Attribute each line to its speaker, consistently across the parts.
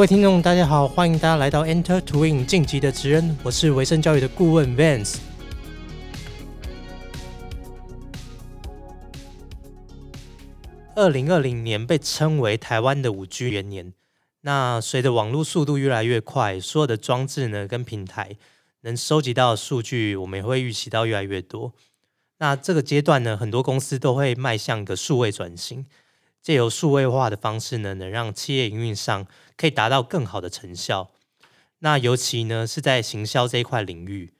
Speaker 1: 各位听众，大家好，欢迎大家来到 Enter Twin 晋级的职人，我是维生教育的顾问 Vance。二零二零年被称为台湾的五 G 元年。那随着网络速度越来越快，所有的装置呢跟平台能收集到的数据，我们也会预期到越来越多。那这个阶段呢，很多公司都会迈向一个数位转型，借由数位化的方式呢，能让企业营运上可以达到更好的成效。那尤其呢是在行销这一块领域，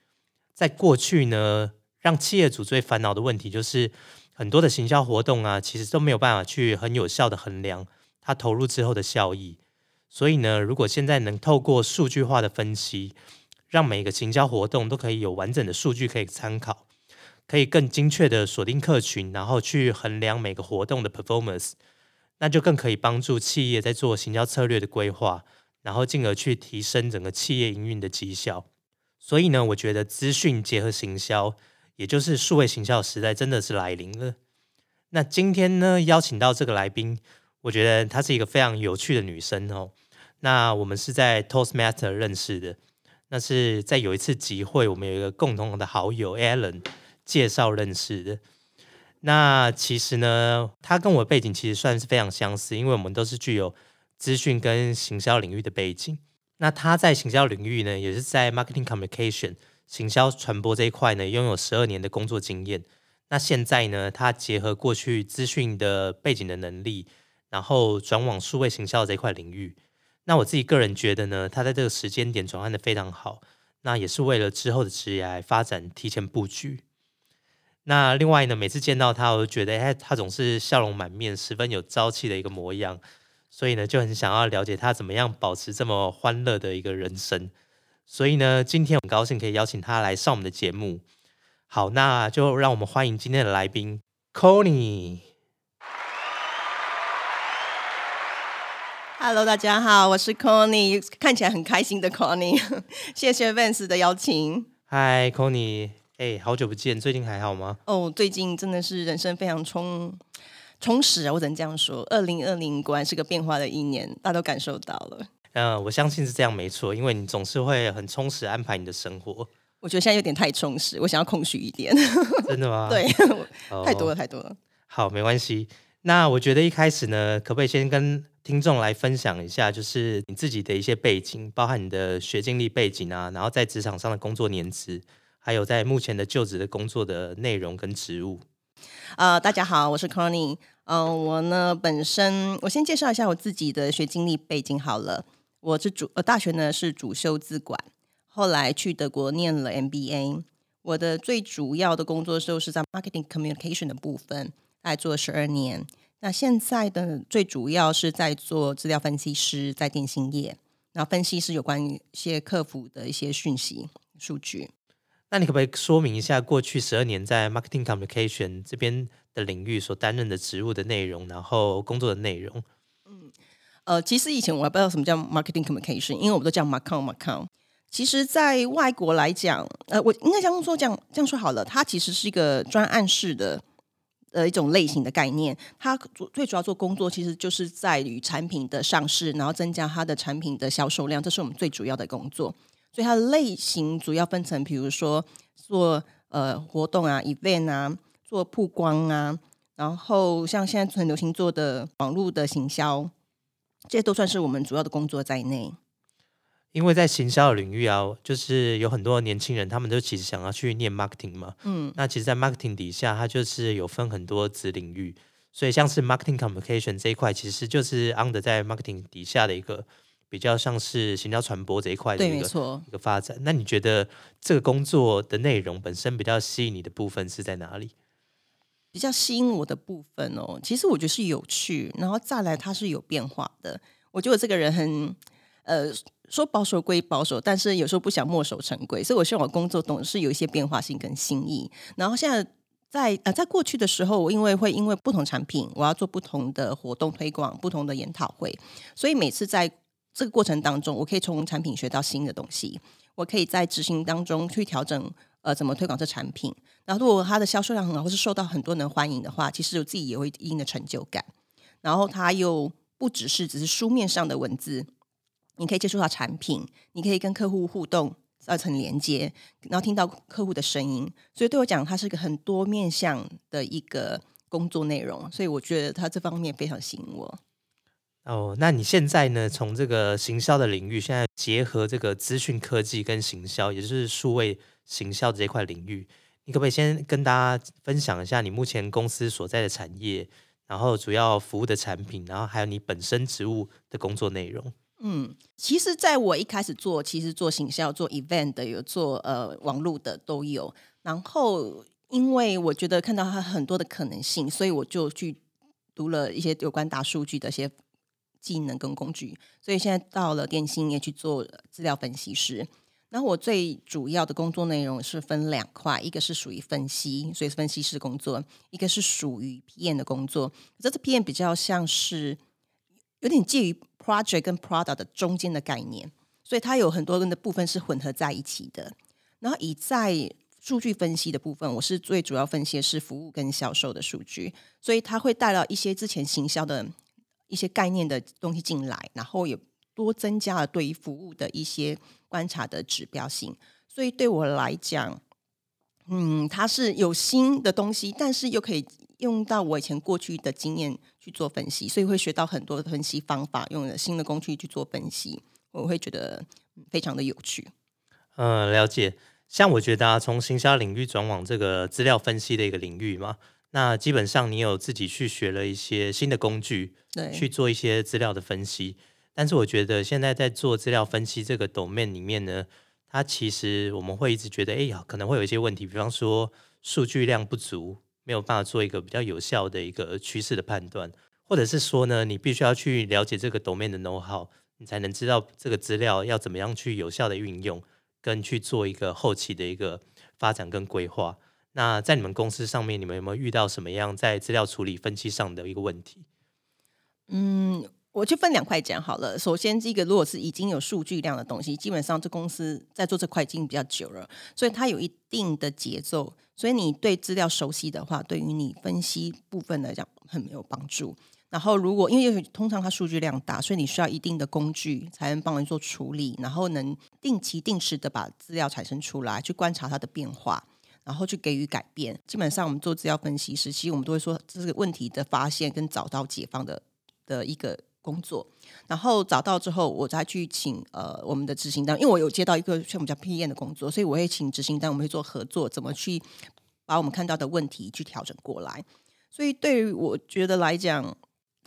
Speaker 1: 在过去呢，让企业主最烦恼的问题就是很多的行销活动啊，其实都没有办法去很有效的衡量它投入之后的效益。所以呢，如果现在能透过数据化的分析，让每个行销活动都可以有完整的数据可以参考，可以更精确的锁定客群，然后去衡量每个活动的 performance，那就更可以帮助企业在做行销策略的规划，然后进而去提升整个企业营运的绩效。所以呢，我觉得资讯结合行销，也就是数位行销时代，真的是来临了。那今天呢，邀请到这个来宾。我觉得她是一个非常有趣的女生哦。那我们是在 Toastmaster 认识的，那是在有一次集会，我们有一个共同的好友 Alan 介绍认识的。那其实呢，他跟我背景其实算是非常相似，因为我们都是具有资讯跟行销领域的背景。那他在行销领域呢，也是在 Marketing Communication 行销传播这一块呢，拥有十二年的工作经验。那现在呢，他结合过去资讯的背景的能力。然后转往数位行销这一块领域，那我自己个人觉得呢，他在这个时间点转换的非常好，那也是为了之后的职业发展提前布局。那另外呢，每次见到他，我都觉得，哎，他总是笑容满面，十分有朝气的一个模样，所以呢，就很想要了解他怎么样保持这么欢乐的一个人生。所以呢，今天很高兴可以邀请他来上我们的节目。好，那就让我们欢迎今天的来宾 c o n y
Speaker 2: Hello，大家好，我是 Connie，看起来很开心的 Connie，谢谢 Vance 的邀请。
Speaker 1: Hi Connie，哎，好久不见，最近还好吗？
Speaker 2: 哦，最近真的是人生非常充充实啊，我只能这样说。二零二零果然是个变化的一年，大家都感受到了。
Speaker 1: 嗯，我相信是这样，没错，因为你总是会很充实安排你的生活。
Speaker 2: 我觉得现在有点太充实，我想要空虚一点。
Speaker 1: 真的吗？
Speaker 2: 对，太多了，太多了。
Speaker 1: 好，没关系。那我觉得一开始呢，可不可以先跟听众来分享一下，就是你自己的一些背景，包含你的学经历背景啊，然后在职场上的工作年资，还有在目前的就职的工作的内容跟职务。
Speaker 2: 呃，大家好，我是 Connie。嗯，我呢本身，我先介绍一下我自己的学经历背景好了。我是主呃大学呢是主修资管，后来去德国念了 MBA。我的最主要的工作就是在 Marketing Communication 的部分。大概做了十二年，那现在的最主要是在做资料分析师，在电信业，那分析是有关一些客服的一些讯息数据。
Speaker 1: 那你可不可以说明一下过去十二年在 marketing communication 这边的领域所担任的职务的内容，然后工作的内容？
Speaker 2: 嗯，呃，其实以前我还不知道什么叫 marketing communication，因为我们都叫 macom macom。其实，在外国来讲，呃，我应该这样说，这样这样说好了，它其实是一个专案式的。呃，一种类型的概念，它主最主要做工作，其实就是在于产品的上市，然后增加它的产品的销售量，这是我们最主要的工作。所以它的类型主要分成，比如说做呃活动啊、event 啊，做曝光啊，然后像现在很流行做的网络的行销，这些都算是我们主要的工作在内。
Speaker 1: 因为在行销领域啊，就是有很多年轻人，他们都其实想要去念 marketing 嘛。嗯，那其实，在 marketing 底下，它就是有分很多子领域，所以像是 marketing communication 这一块，其实就是 under 在 marketing 底下的一个比较像是行销传播这一块的一个一个发展。那你觉得这个工作的内容本身比较吸引你的部分是在哪里？
Speaker 2: 比较吸引我的部分哦，其实我觉得是有趣，然后再来它是有变化的。我觉得我这个人很呃。说保守归保守，但是有时候不想墨守成规，所以我希望我工作总是有一些变化性跟新意。然后现在在呃，在过去的时候，我因为会因为不同产品，我要做不同的活动推广、不同的研讨会，所以每次在这个过程当中，我可以从产品学到新的东西，我可以在执行当中去调整呃怎么推广这产品。然后如果它的销售量很好，或是受到很多人欢迎的话，其实我自己也会一定的成就感。然后它又不只是只是书面上的文字。你可以接触到产品，你可以跟客户互动，造成连接，然后听到客户的声音。所以对我讲，它是一个很多面向的一个工作内容。所以我觉得它这方面非常吸引我。
Speaker 1: 哦，那你现在呢？从这个行销的领域，现在结合这个资讯科技跟行销，也就是数位行销这一块领域，你可不可以先跟大家分享一下你目前公司所在的产业，然后主要服务的产品，然后还有你本身职务的工作内容？
Speaker 2: 嗯，其实在我一开始做，其实做行销、做 event 的，有做呃网络的都有。然后因为我觉得看到它很多的可能性，所以我就去读了一些有关大数据的一些。技能跟工具，所以现在到了电信业去做资料分析师。然后我最主要的工作内容是分两块，一个是属于分析，所以分析师工作；一个是属于 PM 的工作。这次 PM 比较像是有点介于 project 跟 product 的中间的概念，所以它有很多人的部分是混合在一起的。然后以在数据分析的部分，我是最主要分析的是服务跟销售的数据，所以它会带到一些之前行销的。一些概念的东西进来，然后也多增加了对于服务的一些观察的指标性。所以对我来讲，嗯，它是有新的东西，但是又可以用到我以前过去的经验去做分析，所以会学到很多的分析方法，用了新的工具去做分析，我会觉得非常的有趣。
Speaker 1: 嗯，了解。像我觉得啊，从行销领域转往这个资料分析的一个领域嘛。那基本上你有自己去学了一些新的工具，
Speaker 2: 对，
Speaker 1: 去做一些资料的分析。但是我觉得现在在做资料分析这个 domain 里面呢，它其实我们会一直觉得，哎呀，可能会有一些问题，比方说数据量不足，没有办法做一个比较有效的一个趋势的判断，或者是说呢，你必须要去了解这个 domain 的 know how，你才能知道这个资料要怎么样去有效的运用，跟去做一个后期的一个发展跟规划。那在你们公司上面，你们有没有遇到什么样在资料处理分析上的一个问题？
Speaker 2: 嗯，我就分两块讲好了。首先，这个如果是已经有数据量的东西，基本上这公司在做这块已经比较久了，所以它有一定的节奏。所以你对资料熟悉的话，对于你分析部分来讲很没有帮助。然后，如果因为通常它数据量大，所以你需要一定的工具才能帮人做处理，然后能定期定时的把资料产生出来，去观察它的变化。然后去给予改变。基本上，我们做资料分析时，其实我们都会说这是问题的发现跟找到解放的的一个工作。然后找到之后，我再去请呃我们的执行单，因为我有接到一个像我们叫 PM 的工作，所以我会请执行单，我们会做合作，怎么去把我们看到的问题去调整过来。所以对于我觉得来讲。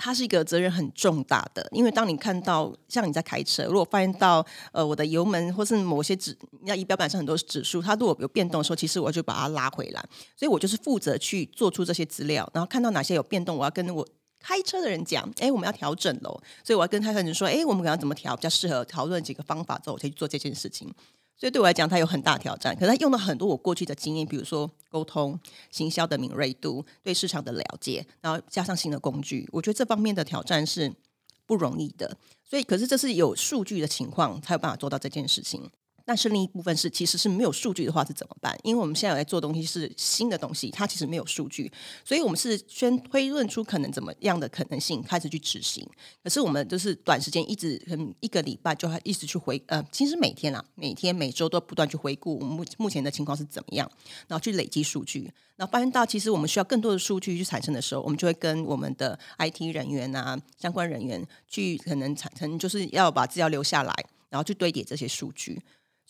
Speaker 2: 它是一个责任很重大的，因为当你看到像你在开车，如果发现到呃我的油门或是某些指，那仪表板上很多指数，它如果有变动的时候，其实我就把它拉回来。所以我就是负责去做出这些资料，然后看到哪些有变动，我要跟我开车的人讲，哎，我们要调整喽。所以我要跟开车人说，哎，我们可能要怎么调比较适合，讨论几个方法之后，我才去做这件事情。所以对我来讲，它有很大挑战。可是它用了很多我过去的经验，比如说沟通、行销的敏锐度、对市场的了解，然后加上新的工具，我觉得这方面的挑战是不容易的。所以，可是这是有数据的情况才有办法做到这件事情。但是另一部分是，其实是没有数据的话是怎么办？因为我们现在有在做东西是新的东西，它其实没有数据，所以我们是先推论出可能怎么样的可能性，开始去执行。可是我们就是短时间一直很，一个礼拜就一直去回，呃，其实每天啊，每天每周都不断去回顾我们目目前的情况是怎么样，然后去累积数据。然后发现到其实我们需要更多的数据去产生的时候，我们就会跟我们的 IT 人员啊相关人员去可能产生，就是要把资料留下来，然后去堆叠这些数据。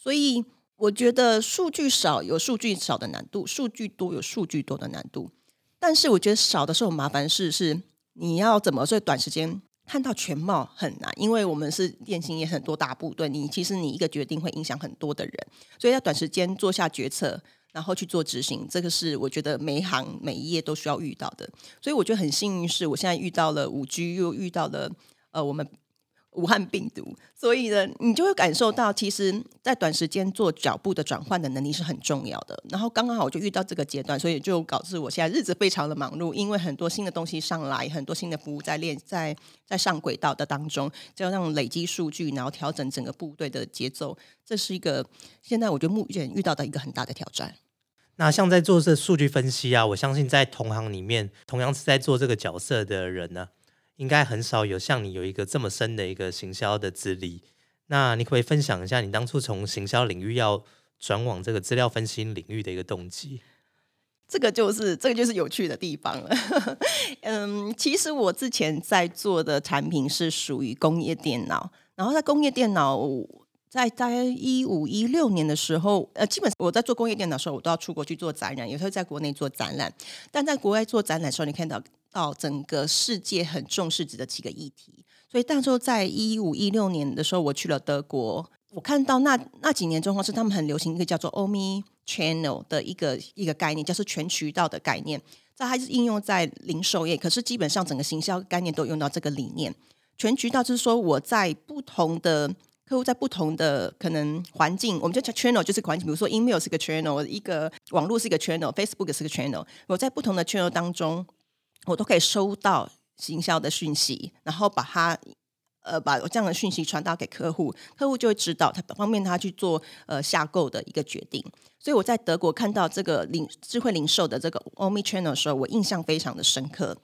Speaker 2: 所以我觉得数据少有数据少的难度，数据多有数据多的难度。但是我觉得少的时候麻烦事是你要怎么在短时间看到全貌很难，因为我们是电信业很多大部队，你其实你一个决定会影响很多的人，所以要短时间做下决策，然后去做执行，这个是我觉得每一行每一页都需要遇到的。所以我觉得很幸运是我现在遇到了五 G，又遇到了呃我们。武汉病毒，所以呢，你就会感受到，其实，在短时间做脚步的转换的能力是很重要的。然后刚刚好我就遇到这个阶段，所以就导致我现在日子非常的忙碌，因为很多新的东西上来，很多新的服务在练，在在上轨道的当中，就要让累积数据，然后调整整个部队的节奏，这是一个现在我觉得目前遇到的一个很大的挑战。
Speaker 1: 那像在做这数据分析啊，我相信在同行里面，同样是在做这个角色的人呢。应该很少有像你有一个这么深的一个行销的资历。那你可不可以分享一下你当初从行销领域要转往这个资料分析领域的一个动机？
Speaker 2: 这个就是这个就是有趣的地方了。嗯，其实我之前在做的产品是属于工业电脑，然后在工业电脑在大概一五一六年的时候，呃，基本上我在做工业电脑的时候，我都要出国去做展览，有时候在国内做展览。但在国外做展览的时候，你看到到整个世界很重视指的几个议题，所以当时候在一五一六年的时候，我去了德国，我看到那那几年状况是他们很流行一个叫做 Omi Channel 的一个一个概念，叫做全渠道的概念，这还是应用在零售业，可是基本上整个行销概念都用到这个理念。全渠道就是说我在不同的。客户在不同的可能环境，我们就叫 channel 就是环境，比如说 email 是个 channel，一个网络是一个 channel，Facebook 是个 channel。我在不同的 channel 当中，我都可以收到行销的讯息，然后把它呃把这样的讯息传达给客户，客户就会知道，他方便他去做呃下购的一个决定。所以我在德国看到这个零智慧零售的这个 Omni Channel 的时候，我印象非常的深刻。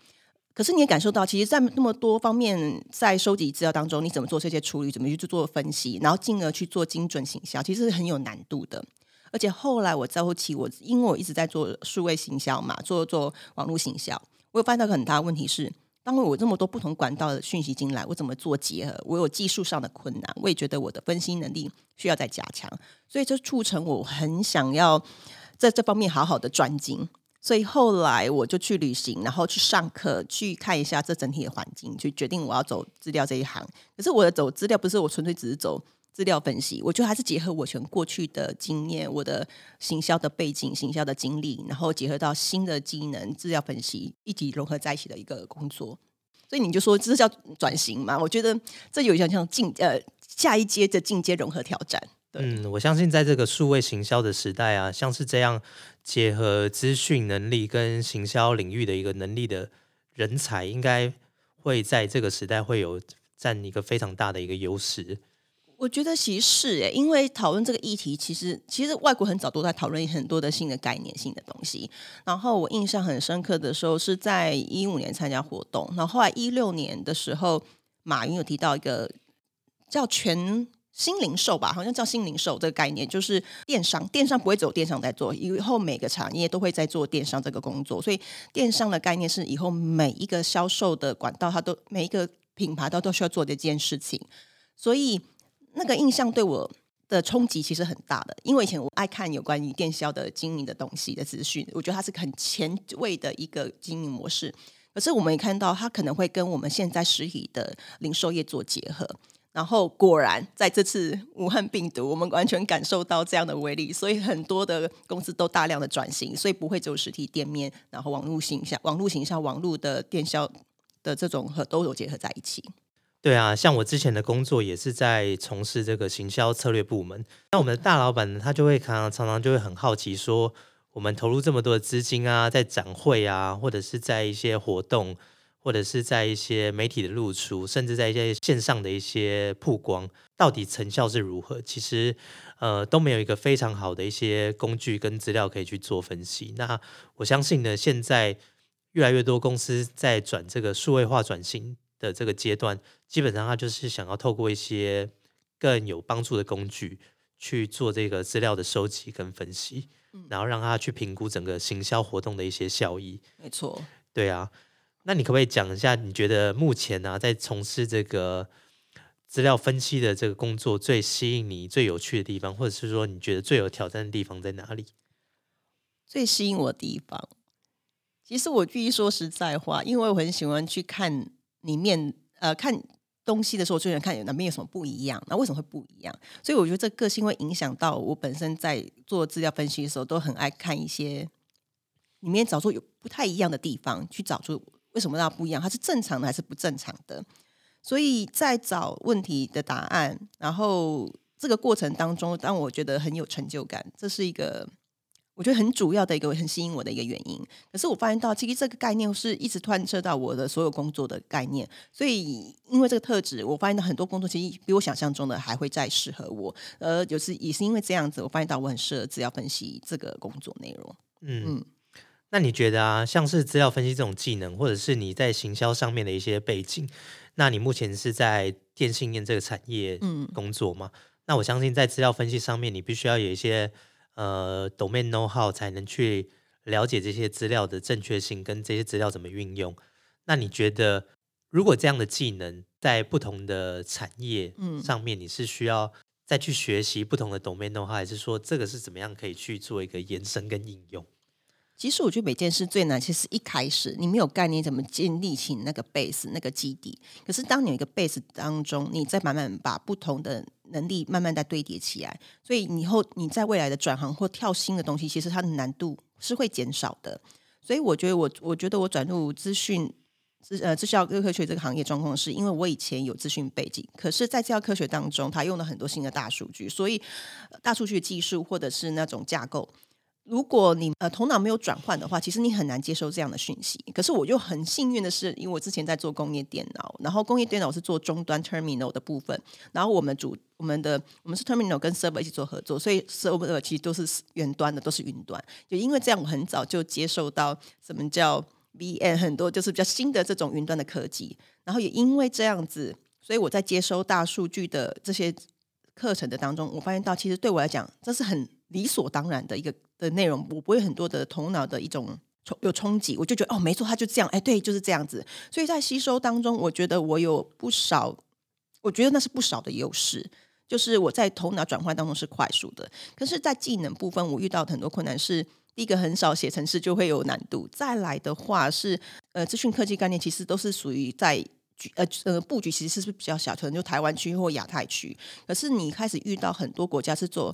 Speaker 2: 可是你也感受到，其实，在那么多方面在收集资料当中，你怎么做这些处理，怎么去做分析，然后进而去做精准行销，其实是很有难度的。而且后来我在后期，我因为我一直在做数位行销嘛，做做网络行销，我有发现到个很大的问题是，当我有这么多不同管道的讯息进来，我怎么做结合？我有技术上的困难，我也觉得我的分析能力需要再加强，所以这促成我很想要在这方面好好的专精。所以后来我就去旅行，然后去上课，去看一下这整体的环境，去决定我要走资料这一行。可是我的走资料不是我纯粹只是走资料分析，我觉得还是结合我全过去的经验、我的行销的背景、行销的经历，然后结合到新的技能，资料分析一起融合在一起的一个工作。所以你就说这叫转型嘛？我觉得这有点像进呃下一阶的进阶融合挑战。
Speaker 1: 嗯，我相信在这个数位行销的时代啊，像是这样结合资讯能力跟行销领域的一个能力的人才，应该会在这个时代会有占一个非常大的一个优势。
Speaker 2: 我觉得其实是诶，因为讨论这个议题，其实其实外国很早都在讨论很多的新的概念性的东西。然后我印象很深刻的时候是在一五年参加活动，然后后来一六年的时候，马云有提到一个叫全。新零售吧，好像叫新零售这个概念，就是电商。电商不会只有电商在做，以后每个产业都会在做电商这个工作。所以，电商的概念是以后每一个销售的管道，它都每一个品牌都都需要做这件事情。所以，那个印象对我的冲击其实很大的，因为以前我爱看有关于电销的经营的东西的资讯，我觉得它是很前卫的一个经营模式。可是，我们也看到它可能会跟我们现在实体的零售业做结合。然后果然在这次武汉病毒，我们完全感受到这样的威力，所以很多的公司都大量的转型，所以不会只有实体店面，然后网络形象、网络形象、网络的电销的这种和都有结合在一起。
Speaker 1: 对啊，像我之前的工作也是在从事这个行销策略部门，那我们的大老板呢，他就会常常常常就会很好奇说，我们投入这么多的资金啊，在展会啊，或者是在一些活动。或者是在一些媒体的露出，甚至在一些线上的一些曝光，到底成效是如何？其实，呃，都没有一个非常好的一些工具跟资料可以去做分析。那我相信呢，现在越来越多公司在转这个数位化转型的这个阶段，基本上他就是想要透过一些更有帮助的工具去做这个资料的收集跟分析，然后让他去评估整个行销活动的一些效益。
Speaker 2: 没错，
Speaker 1: 对啊。那你可不可以讲一下，你觉得目前呢，在从事这个资料分析的这个工作，最吸引你、最有趣的地方，或者是说你觉得最有挑战的地方在哪里？
Speaker 2: 最吸引我的地方，其实我必须说实在话，因为我很喜欢去看里面呃看东西的时候，最喜欢看哪边有什么不一样。那为什么会不一样？所以我觉得这个性会影响到我本身在做资料分析的时候，都很爱看一些里面找出有不太一样的地方，去找出。为什么它不一样？它是正常的还是不正常的？所以在找问题的答案，然后这个过程当中，让我觉得很有成就感。这是一个我觉得很主要的一个很吸引我的一个原因。可是我发现到，其实这个概念是一直贯彻到我的所有工作的概念。所以因为这个特质，我发现到很多工作其实比我想象中的还会再适合我。呃，有时也是因为这样子，我发现到我很适合资料分析这个工作内容。嗯。
Speaker 1: 那你觉得啊，像是资料分析这种技能，或者是你在行销上面的一些背景，那你目前是在电信业这个产业嗯工作吗。那我相信在资料分析上面，你必须要有一些呃 domain know how 才能去了解这些资料的正确性跟这些资料怎么运用。那你觉得，如果这样的技能在不同的产业上面，你是需要再去学习不同的 domain know how，还是说这个是怎么样可以去做一个延伸跟应用？
Speaker 2: 其实我觉得每件事最难，其实一开始你没有概念怎么建立起那个 base 那个基底。可是当你有一个 base 当中，你再慢慢把不同的能力慢慢再堆叠起来，所以以后你在未来的转行或跳新的东西，其实它的难度是会减少的。所以我觉得我我觉得我转入资讯资呃资料科学这个行业状况，是因为我以前有资讯背景，可是在资料科学当中，它用了很多新的大数据，所以大数据技术或者是那种架构。如果你呃头脑没有转换的话，其实你很难接受这样的讯息。可是我就很幸运的是，因为我之前在做工业电脑，然后工业电脑是做终端 terminal 的部分，然后我们主我们的我们是 terminal 跟 server 一起做合作，所以 server 其实都是远端的，都是云端。就因为这样，我很早就接受到什么叫 vn，很多就是比较新的这种云端的科技。然后也因为这样子，所以我在接收大数据的这些课程的当中，我发现到其实对我来讲，这是很理所当然的一个。的内容我不会很多的头脑的一种冲有冲击，我就觉得哦，没错，他就这样，哎，对，就是这样子。所以在吸收当中，我觉得我有不少，我觉得那是不少的优势，就是我在头脑转换当中是快速的。可是，在技能部分，我遇到很多困难是：第一个，很少写程式就会有难度；再来的话是，呃，资讯科技概念其实都是属于在局呃呃布局，其实是比较小，可能就台湾区或亚太区。可是你开始遇到很多国家是做。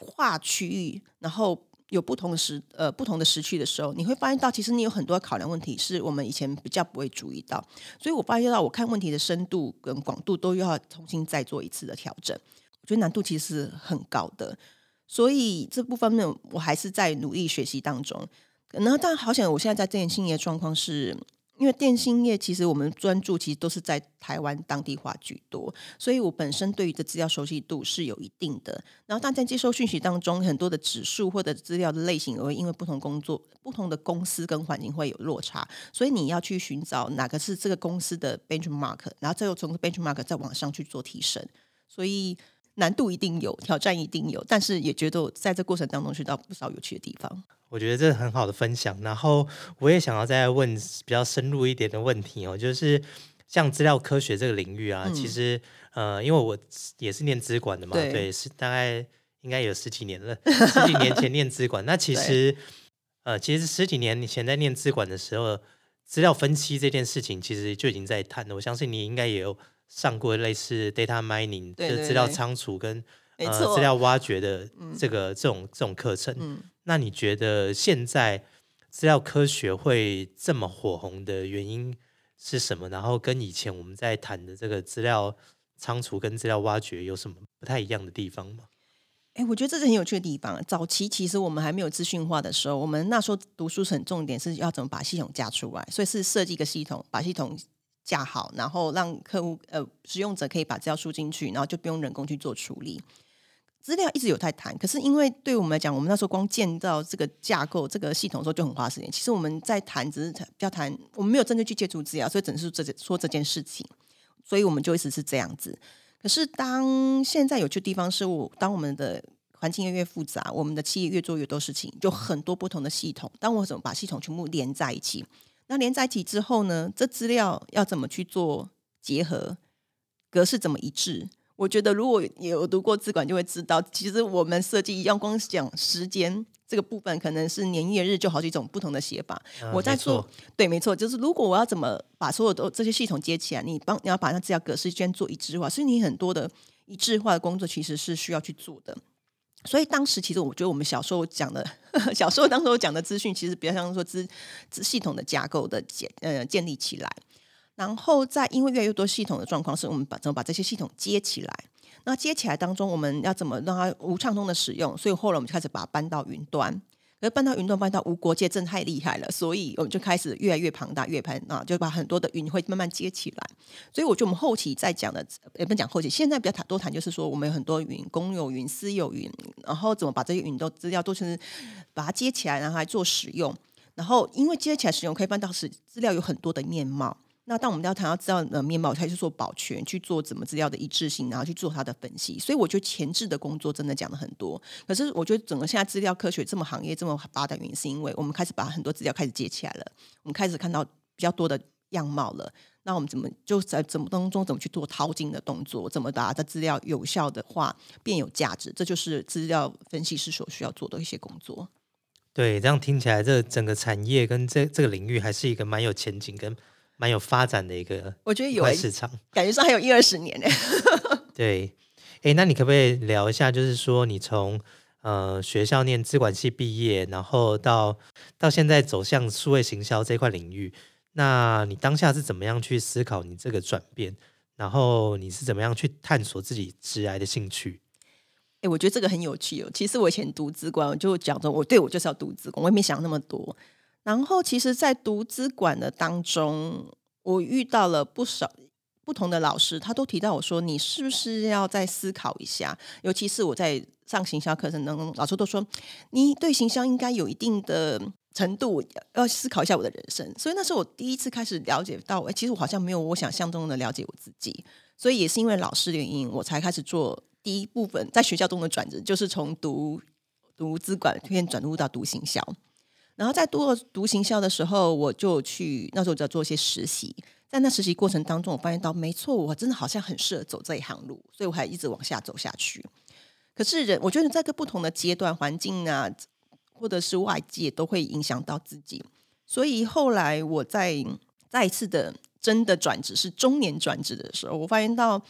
Speaker 2: 跨区域，然后有不同时呃不同的时区的时候，你会发现到其实你有很多考量问题是我们以前比较不会注意到，所以我发现到我看问题的深度跟广度都要重新再做一次的调整，我觉得难度其实很高的，所以这部分呢，我还是在努力学习当中。然后，但好想我现在在这件信业状况是。因为电信业其实我们专注其实都是在台湾当地化居多，所以我本身对于的资料熟悉度是有一定的。然后，但在接收讯息当中，很多的指数或者资料的类型，会因为不同工作、不同的公司跟环境会有落差，所以你要去寻找哪个是这个公司的 benchmark，然后再由从 benchmark 再往上去做提升。所以难度一定有，挑战一定有，但是也觉得在这过程当中学到不少有趣的地方。
Speaker 1: 我觉得这是很好的分享，然后我也想要再问比较深入一点的问题哦，就是像资料科学这个领域啊，其实呃，因为我也是念资管的嘛，对，是大概应该有十几年了，十几年前念资管，那其实呃，其实十几年前在念资管的时候，资料分析这件事情其实就已经在谈了。我相信你应该也有上过类似 data mining，就是资料仓储跟呃资料挖掘的这个这种这种课程。嗯那你觉得现在资料科学会这么火红的原因是什么？然后跟以前我们在谈的这个资料仓储跟资料挖掘有什么不太一样的地方吗？
Speaker 2: 哎，我觉得这是很有趣的地方。早期其实我们还没有资讯化的时候，我们那时候读书是很重点是要怎么把系统架出来，所以是设计一个系统，把系统架好，然后让客户呃使用者可以把资料输进去，然后就不用人工去做处理。资料一直有在谈，可是因为对我们来讲，我们那时候光建造这个架构、这个系统的时候就很花时间。其实我们在谈，只是比较谈，我们没有真正去接触资料，所以只是这说这件事情，所以我们就一直是这样子。可是当现在有趣的地方是，我当我们的环境越越复杂，我们的企业越做越多事情，就很多不同的系统。当我怎么把系统全部连在一起？那连在一起之后呢？这资料要怎么去做结合？格式怎么一致？我觉得如果有读过资管，就会知道，其实我们设计一样，光讲时间这个部分，可能是年月日就好几种不同的写法。我在做，对，没错，就是如果我要怎么把所有的这些系统接起来，你帮你要把那资料格式先做一致化，所以你很多的一致化的工作其实是需要去做的。所以当时其实我觉得我们小时候讲的，小时候当时候讲的资讯，其实比较像说资资系统的架构的建呃建立起来。然后在因为越来越多系统的状况，是我们把怎么把这些系统接起来？那接起来当中，我们要怎么让它无畅通的使用？所以后来我们就开始把它搬到云端。而搬到云端，搬到无国界，真太厉害了。所以我们就开始越来越庞大，越喷啊，就把很多的云会慢慢接起来。所以我觉得我们后期在讲的，也不讲后期，现在比较谈多谈，就是说我们有很多云，公有云、私有云，然后怎么把这些云都资料都是把它接起来，然后来做使用。然后因为接起来使用，可以搬到是资料有很多的面貌。那当我们要谈到资料的面貌，才去做保全，去做怎么资料的一致性，然后去做它的分析。所以我觉得前置的工作真的讲了很多。可是我觉得整个现在资料科学这么行业这么发达，原因是因为我们开始把很多资料开始接起来了，我们开始看到比较多的样貌了。那我们怎么就在怎么当中怎么去做淘金的动作？怎么把它资料有效的话变有价值？这就是资料分析师所需要做的一些工作。
Speaker 1: 对，这样听起来，这整个产业跟这这个领域还是一个蛮有前景跟蛮有发展的一个，
Speaker 2: 我觉得有
Speaker 1: 市场，
Speaker 2: 感觉上还有一二十年呢。
Speaker 1: 对，哎，那你可不可以聊一下，就是说你从呃学校念资管系毕业，然后到到现在走向数位行销这块领域？那你当下是怎么样去思考你这个转变？然后你是怎么样去探索自己直来的兴趣？
Speaker 2: 哎，我觉得这个很有趣哦。其实我以前读资管，我就讲着我对我就是要读资管，我也没想那么多。然后其实，在读资管的当中，我遇到了不少不同的老师，他都提到我说：“你是不是要再思考一下？”尤其是我在上行销课程当中，老师都说：“你对行销应该有一定的。”程度要思考一下我的人生，所以那时候我第一次开始了解到，哎，其实我好像没有我想象中的了解我自己，所以也是因为老师的原因，我才开始做第一部分在学校中的转职，就是从读读资管变转入到读行销，然后在读读行销的时候，我就去那时候就要做一些实习，在那实习过程当中，我发现到没错，我真的好像很适合走这一行路，所以我还一直往下走下去。可是人，我觉得在个不同的阶段环境啊。或者是外界都会影响到自己，所以后来我在再一次的真的转职是中年转职的时候，我发现到，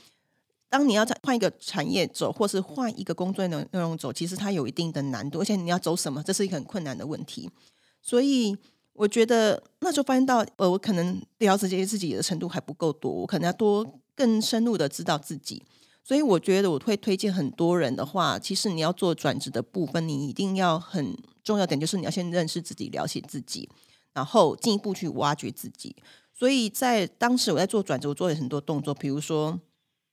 Speaker 2: 当你要在换一个产业走，或是换一个工作内内容走，其实它有一定的难度，而且你要走什么，这是一个很困难的问题。所以我觉得那时候发现到，呃，我可能了解自己的程度还不够多，我可能要多更深入的知道自己。所以我觉得我会推荐很多人的话，其实你要做转职的部分，你一定要很重要点就是你要先认识自己、了解自己，然后进一步去挖掘自己。所以在当时我在做转职，我做了很多动作，比如说，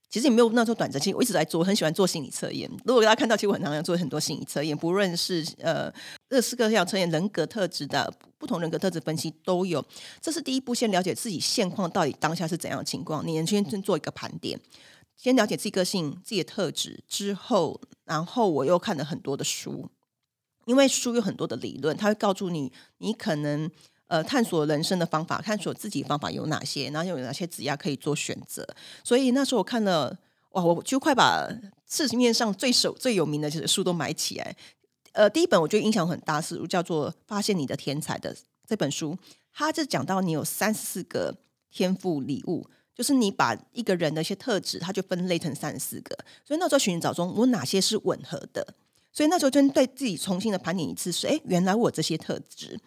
Speaker 2: 其实也没有那时候转职，其实我一直在做，我很喜欢做心理测验。如果大家看到，其实我很常常做很多心理测验，不论是呃各式各样测验、人格特质的不同人格特质分析都有。这是第一步，先了解自己现况到底当下是怎样的情况，你先做一个盘点。先了解自己个性、自己的特质之后，然后我又看了很多的书，因为书有很多的理论，它会告诉你你可能呃探索人生的方法，探索自己方法有哪些，然后有哪些指压可以做选择。所以那时候我看了哇，我就快把市面上最首最有名的这些书都买起来。呃，第一本我觉得影响很大是叫做《发现你的天才》的这本书，它就讲到你有三十四个天赋礼物。就是你把一个人的一些特质，他就分类成三十四个，所以那时候寻找中我哪些是吻合的，所以那时候就对自己重新的盘点一次，是哎，原来我这些特质。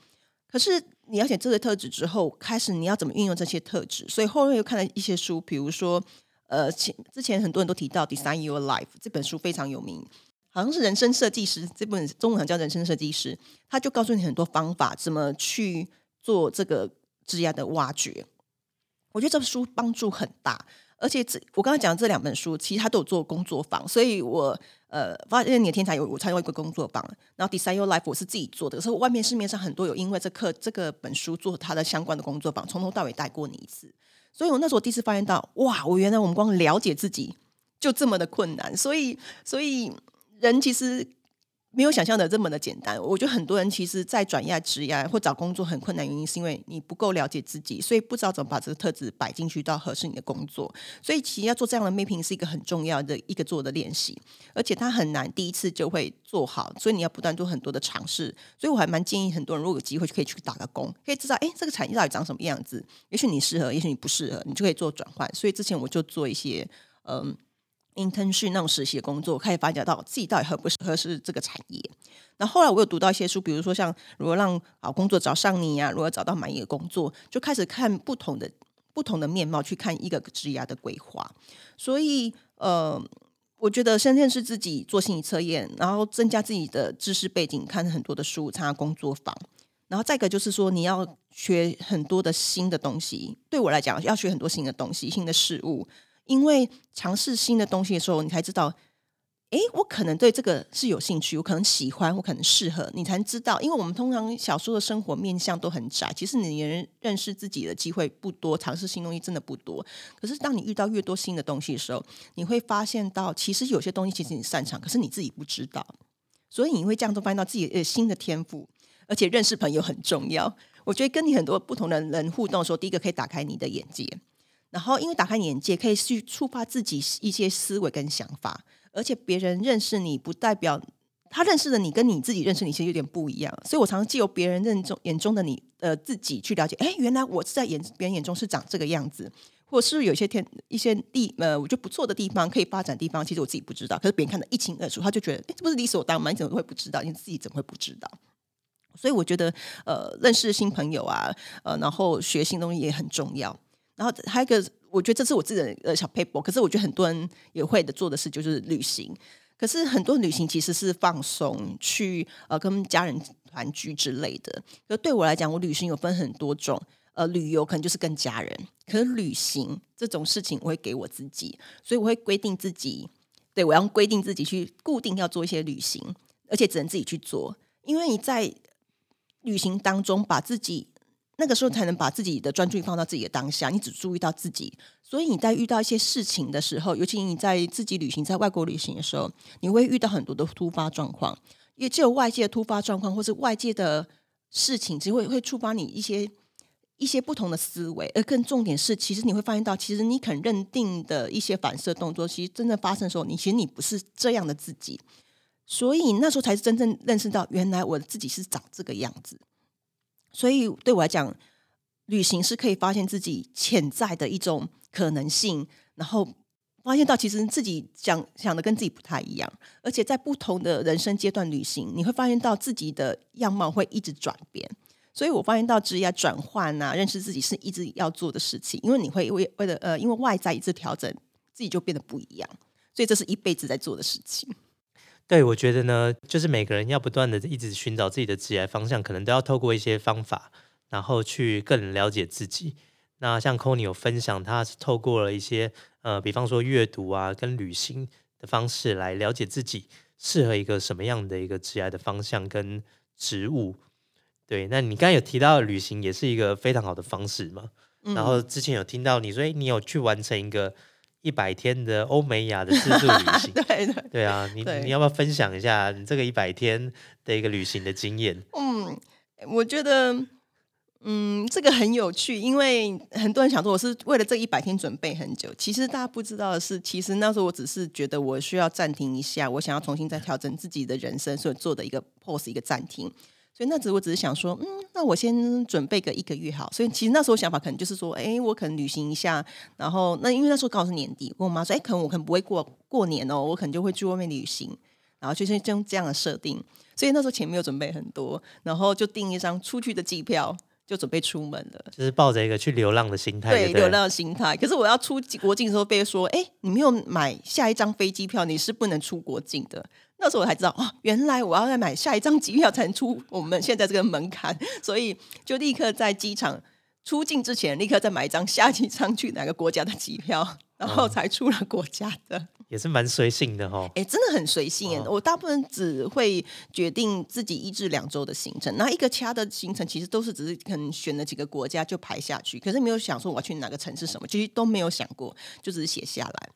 Speaker 2: 可是你了解这个特质之后，开始你要怎么运用这些特质？所以后面又看了一些书，比如说呃，前之前很多人都提到《Design Your Life》这本书非常有名，好像是人生设计师这本中文叫人生设计师，他就告诉你很多方法，怎么去做这个质押的挖掘。我觉得这本书帮助很大，而且这我刚才讲这两本书，其实他都有做工作坊，所以我呃发现你的天才有我参加一个工作坊，然后 Design Your Life 我是自己做的，所以外面市面上很多有因为这课这个本书做他的相关的工作坊，从头到尾带过你一次，所以我那时候第一次发现到，哇，我原来我们光了解自己就这么的困难，所以所以人其实。没有想象的这么的简单。我觉得很多人其实，在转业、职业或找工作很困难，原因是因为你不够了解自己，所以不知道怎么把这个特质摆进去到合适你的工作。所以，其实要做这样的 mapping 是一个很重要的一个做的练习，而且它很难第一次就会做好，所以你要不断做很多的尝试。所以我还蛮建议很多人，如果有机会就可以去打个工，可以知道哎，这个产业到底长什么样子。也许你适合，也许你不适合，你就可以做转换。所以之前我就做一些嗯。Internship 那种实习的工作，开始发觉到自己到底合不合适这个产业。那后来我有读到一些书，比如说像如何让好工作找上你呀，如何找到满意的工作，就开始看不同的不同的面貌，去看一个职涯的规划。所以呃，我觉得先认识自己，做心理测验，然后增加自己的知识背景，看很多的书，参加工作坊，然后再一个就是说你要学很多的新的东西。对我来讲，要学很多新的东西，新的事物。因为尝试新的东西的时候，你才知道诶，我可能对这个是有兴趣，我可能喜欢，我可能适合，你才知道。因为我们通常小说的生活面向都很窄，其实你认认识自己的机会不多，尝试新东西真的不多。可是当你遇到越多新的东西的时候，你会发现到，其实有些东西其实你擅长，可是你自己不知道。所以你会这样都发现到自己的新的天赋，而且认识朋友很重要。我觉得跟你很多不同的人互动的时候，第一个可以打开你的眼界，然后因为打开眼界，可以去触发自己一些思维跟想法。而且别人认识你，不代表他认识的你跟你自己认识你其实有点不一样。所以我常常借由别人认中眼中的你，呃，自己去了解。哎，原来我是在眼别人眼中是长这个样子，或是有些天一些地呃，我觉得不错的地方可以发展地方，其实我自己不知道。可是别人看得一清二楚，他就觉得哎，这不是理所当然？你怎么会不知道？你自己怎么会不知道？所以我觉得呃，认识新朋友啊，呃，然后学新东西也很重要。然后还有一个。我觉得这是我自己的呃小 paper，可是我觉得很多人也会的做的事就是旅行。可是很多旅行其实是放松，去呃跟家人团聚之类的。可对我来讲，我旅行有分很多种，呃，旅游可能就是跟家人，可是旅行这种事情我会给我自己，所以我会规定自己，对我要规定自己去固定要做一些旅行，而且只能自己去做，因为你在旅行当中把自己。那个时候才能把自己的专注力放到自己的当下，你只注意到自己，所以你在遇到一些事情的时候，尤其你在自己旅行、在外国旅行的时候，你会遇到很多的突发状况，也只有外界的突发状况，或是外界的事情，只会会触发你一些一些不同的思维。而更重点是，其实你会发现到，其实你肯认定的一些反射动作，其实真正发生的时候，你其实你不是这样的自己，所以那时候才是真正认识到，原来我自己是长这个样子。所以对我来讲，旅行是可以发现自己潜在的一种可能性，然后发现到其实自己想想的跟自己不太一样，而且在不同的人生阶段旅行，你会发现到自己的样貌会一直转变。所以我发现到职业转换啊，认识自己是一直要做的事情，因为你会为为了呃，因为外在一直调整，自己就变得不一样，所以这是一辈子在做的事情。
Speaker 1: 对，我觉得呢，就是每个人要不断的一直寻找自己的职业方向，可能都要透过一些方法，然后去更了解自己。那像 c o n y 有分享，他是透过了一些呃，比方说阅读啊，跟旅行的方式来了解自己适合一个什么样的一个职业的方向跟职务。对，那你刚才有提到旅行也是一个非常好的方式嘛？然后之前有听到你说，哎，你有去完成一个。一百天的欧美亚的自助旅行，
Speaker 2: 对对
Speaker 1: 对啊，你你要不要分享一下你这个一百天的一个旅行的经验？
Speaker 2: 嗯，我觉得，嗯，这个很有趣，因为很多人想说我是为了这一百天准备很久。其实大家不知道的是，其实那时候我只是觉得我需要暂停一下，我想要重新再调整自己的人生，所以做的一个 pose 一个暂停。所以那时我只是想说，嗯，那我先准备个一个月好。所以其实那时候想法可能就是说，哎，我可能旅行一下，然后那因为那时候刚好是年底，跟我妈说，哎，可能我可能不会过过年哦，我可能就会去外面旅行，然后就是用这样的设定。所以那时候钱没有准备很多，然后就订一张出去的机票，就准备出门了。
Speaker 1: 就是抱着一个去流浪的心态，
Speaker 2: 对，流浪的心态。可是我要出国境的时候被说，哎，你没有买下一张飞机票，你是不能出国境的。那时候我才知道，哦，原来我要再买下一张机票才能出我们现在这个门槛，所以就立刻在机场出境之前，立刻再买一张下机场去哪个国家的机票，然后才出了国家的。
Speaker 1: 也是蛮随性的哈，
Speaker 2: 哎，真的很随性。我大部分只会决定自己一至两周的行程，那一个其他的行程其实都是只是可能选了几个国家就排下去，可是没有想说我要去哪个城市什么，其实都没有想过，就只是写下来。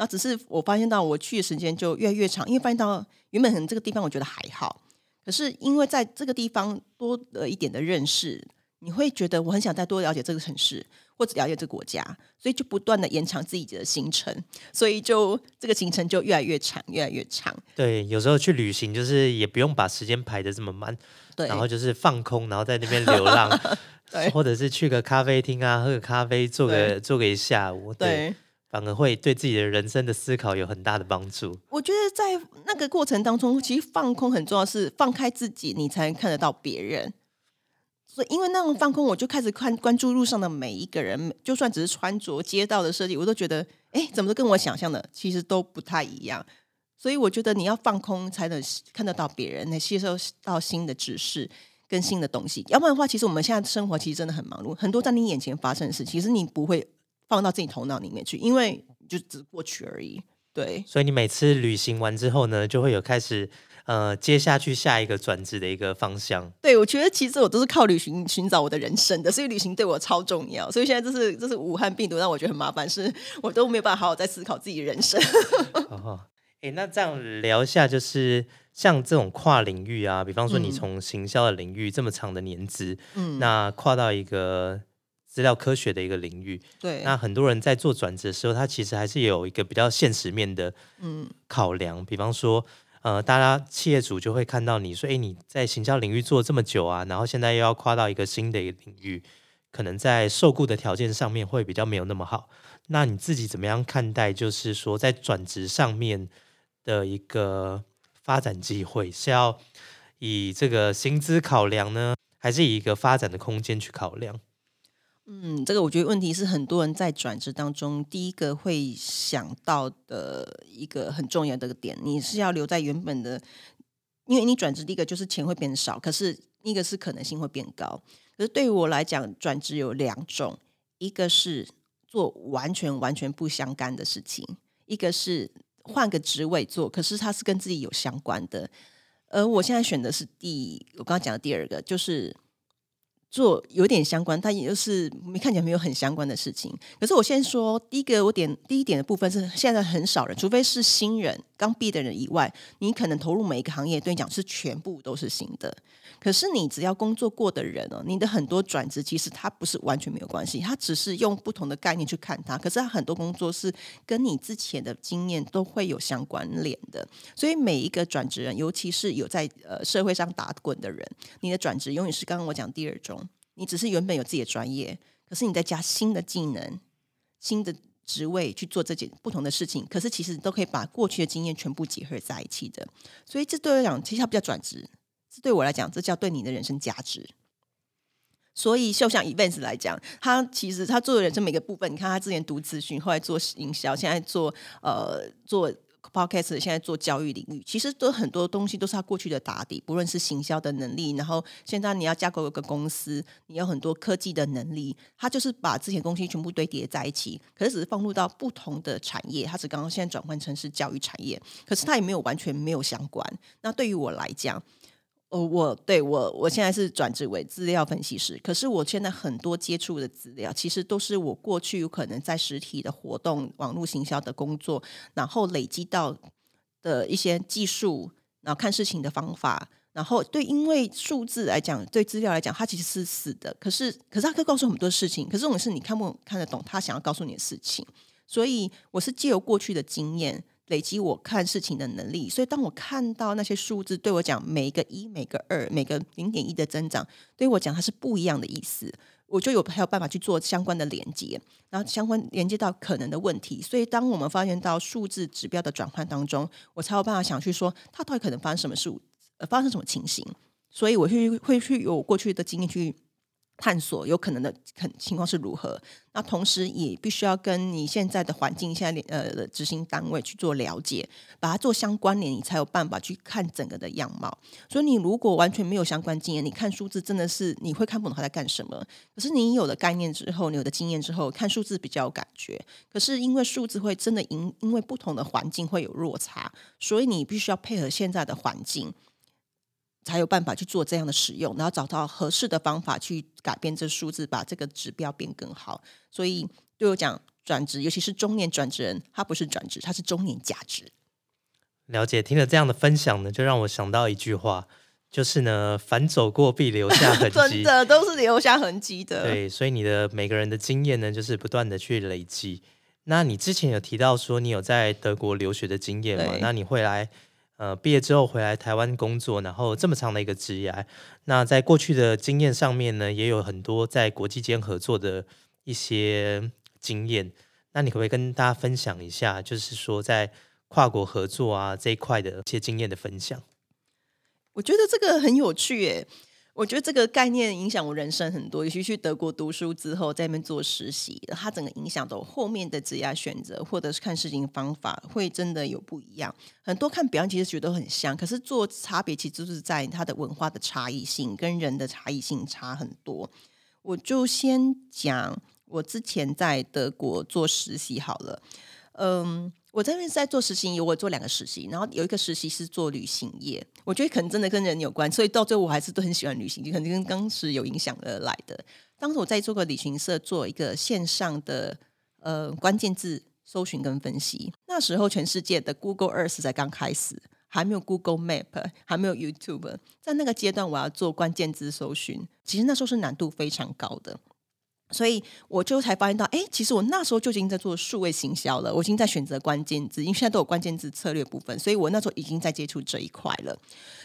Speaker 2: 然后只是我发现到我去的时间就越来越长，因为发现到原本可能这个地方我觉得还好，可是因为在这个地方多了一点的认识，你会觉得我很想再多了解这个城市或者了解这个国家，所以就不断的延长自己的行程，所以就这个行程就越来越长，越来越长。
Speaker 1: 对，有时候去旅行就是也不用把时间排的这么满，
Speaker 2: 对，
Speaker 1: 然后就是放空，然后在那边流浪，
Speaker 2: 对，
Speaker 1: 或者是去个咖啡厅啊，喝个咖啡，坐个坐个一下午，对。反而会对自己的人生的思考有很大的帮助。
Speaker 2: 我觉得在那个过程当中，其实放空很重要，是放开自己，你才能看得到别人。所以，因为那种放空，我就开始看关注路上的每一个人，就算只是穿着、街道的设计，我都觉得，哎，怎么都跟我想象的其实都不太一样。所以，我觉得你要放空，才能看得到别人，能吸收到新的知识跟新的东西。要不然的话，其实我们现在生活其实真的很忙碌，很多在你眼前发生的事，其实你不会。放到自己头脑里面去，因为就只过去而已。对，
Speaker 1: 所以你每次旅行完之后呢，就会有开始呃接下去下一个转职的一个方向。
Speaker 2: 对，我觉得其实我都是靠旅行寻找我的人生的，所以旅行对我超重要。所以现在这是这是武汉病毒让我觉得很麻烦，是我都没有办法好好在思考自己人生。
Speaker 1: 哦，哎，那这样聊一下，就是像这种跨领域啊，比方说你从行销的领域这么长的年资，嗯，那跨到一个。资料科学的一个领域，
Speaker 2: 对，
Speaker 1: 那很多人在做转职的时候，他其实还是有一个比较现实面的嗯考量，比方说，呃，大家企业主就会看到你说，哎，你在行销领域做这么久啊，然后现在又要跨到一个新的一个领域，可能在受雇的条件上面会比较没有那么好。那你自己怎么样看待？就是说，在转职上面的一个发展机会，是要以这个薪资考量呢，还是以一个发展的空间去考量？
Speaker 2: 嗯，这个我觉得问题是很多人在转职当中，第一个会想到的一个很重要的点，你是要留在原本的，因为你转职第一个就是钱会变少，可是一个是可能性会变高。可是对于我来讲，转职有两种，一个是做完全完全不相干的事情，一个是换个职位做，可是它是跟自己有相关的。而我现在选的是第，我刚刚讲的第二个，就是。做有点相关，但也就是没看起来没有很相关的事情。可是我先说第一个，我点第一点的部分是现在很少人，除非是新人刚毕业的人以外，你可能投入每一个行业，对你讲是全部都是新的。可是你只要工作过的人哦，你的很多转职其实它不是完全没有关系，它只是用不同的概念去看它。可是它很多工作是跟你之前的经验都会有相关联的。所以每一个转职人，尤其是有在呃社会上打滚的人，你的转职永远是刚刚我讲第二种。你只是原本有自己的专业，可是你在加新的技能、新的职位去做这件不同的事情，可是其实都可以把过去的经验全部结合在一起的。所以这对我来讲，其实它不叫转职；这对我来讲，这叫对你的人生价值。所以，就像 Events 来讲，他其实他做的人生每个部分，你看他之前读资讯，后来做营销，现在做呃做。Podcast 现在做教育领域，其实都很多东西都是他过去的打底，不论是行销的能力，然后现在你要架构一个公司，你有很多科技的能力，他就是把之前东西全部堆叠在一起，可是只是放入到不同的产业，他只刚刚现在转换成是教育产业，可是他也没有完全没有相关。那对于我来讲。哦，我对我我现在是转职为资料分析师，可是我现在很多接触的资料，其实都是我过去有可能在实体的活动、网络行销的工作，然后累积到的一些技术，然后看事情的方法，然后对，因为数字来讲，对资料来讲，它其实是死的，可是可是它可以告诉很多事情，可是这种是你看不看得懂，他想要告诉你的事情，所以我是借由过去的经验。累积我看事情的能力，所以当我看到那些数字对我讲每一个一、每个二、每个零点一的增长，对我讲它是不一样的意思，我就有还有办法去做相关的连接，然后相关连接到可能的问题。所以当我们发现到数字指标的转换当中，我才有办法想去说它到底可能发生什么事，呃，发生什么情形。所以我去会去有过去的经验去。探索有可能的可情况是如何？那同时也必须要跟你现在的环境、现在呃执行单位去做了解，把它做相关联，你才有办法去看整个的样貌。所以你如果完全没有相关经验，你看数字真的是你会看不懂他在干什么。可是你有了概念之后，你有的经验之后，看数字比较有感觉。可是因为数字会真的因因为不同的环境会有落差，所以你必须要配合现在的环境。才有办法去做这样的使用，然后找到合适的方法去改变这数字，把这个指标变更好。所以对我讲，转职，尤其是中年转职人，他不是转职，他是中年价值。
Speaker 1: 了解，听了这样的分享呢，就让我想到一句话，就是呢，凡走过必留下痕迹，
Speaker 2: 真的都是留下痕迹的。
Speaker 1: 对，所以你的每个人的经验呢，就是不断的去累积。那你之前有提到说，你有在德国留学的经验嘛？那你会来？呃，毕业之后回来台湾工作，然后这么长的一个职业，那在过去的经验上面呢，也有很多在国际间合作的一些经验。那你可不可以跟大家分享一下，就是说在跨国合作啊这一块的一些经验的分享？
Speaker 2: 我觉得这个很有趣耶。我觉得这个概念影响我人生很多，尤其去德国读书之后，在那边做实习，它整个影响到后面的职业选择，或者是看事情方法，会真的有不一样。很多看表面其实觉得很像，可是做差别其实就是在它的文化的差异性跟人的差异性差很多。我就先讲我之前在德国做实习好了。嗯，我这边是在做实习，我做两个实习，然后有一个实习是做旅行业，我觉得可能真的跟人有关，所以到最后我还是都很喜欢旅行，就可能跟当时有影响而来的。当时我在做个旅行社，做一个线上的呃关键字搜寻跟分析，那时候全世界的 Google Earth 才刚开始。还没有 Google Map，还没有 YouTube，在那个阶段，我要做关键字搜寻，其实那时候是难度非常高的，所以我就才发现到，哎，其实我那时候就已经在做数位行销了，我已经在选择关键字，因为现在都有关键字策略部分，所以我那时候已经在接触这一块了。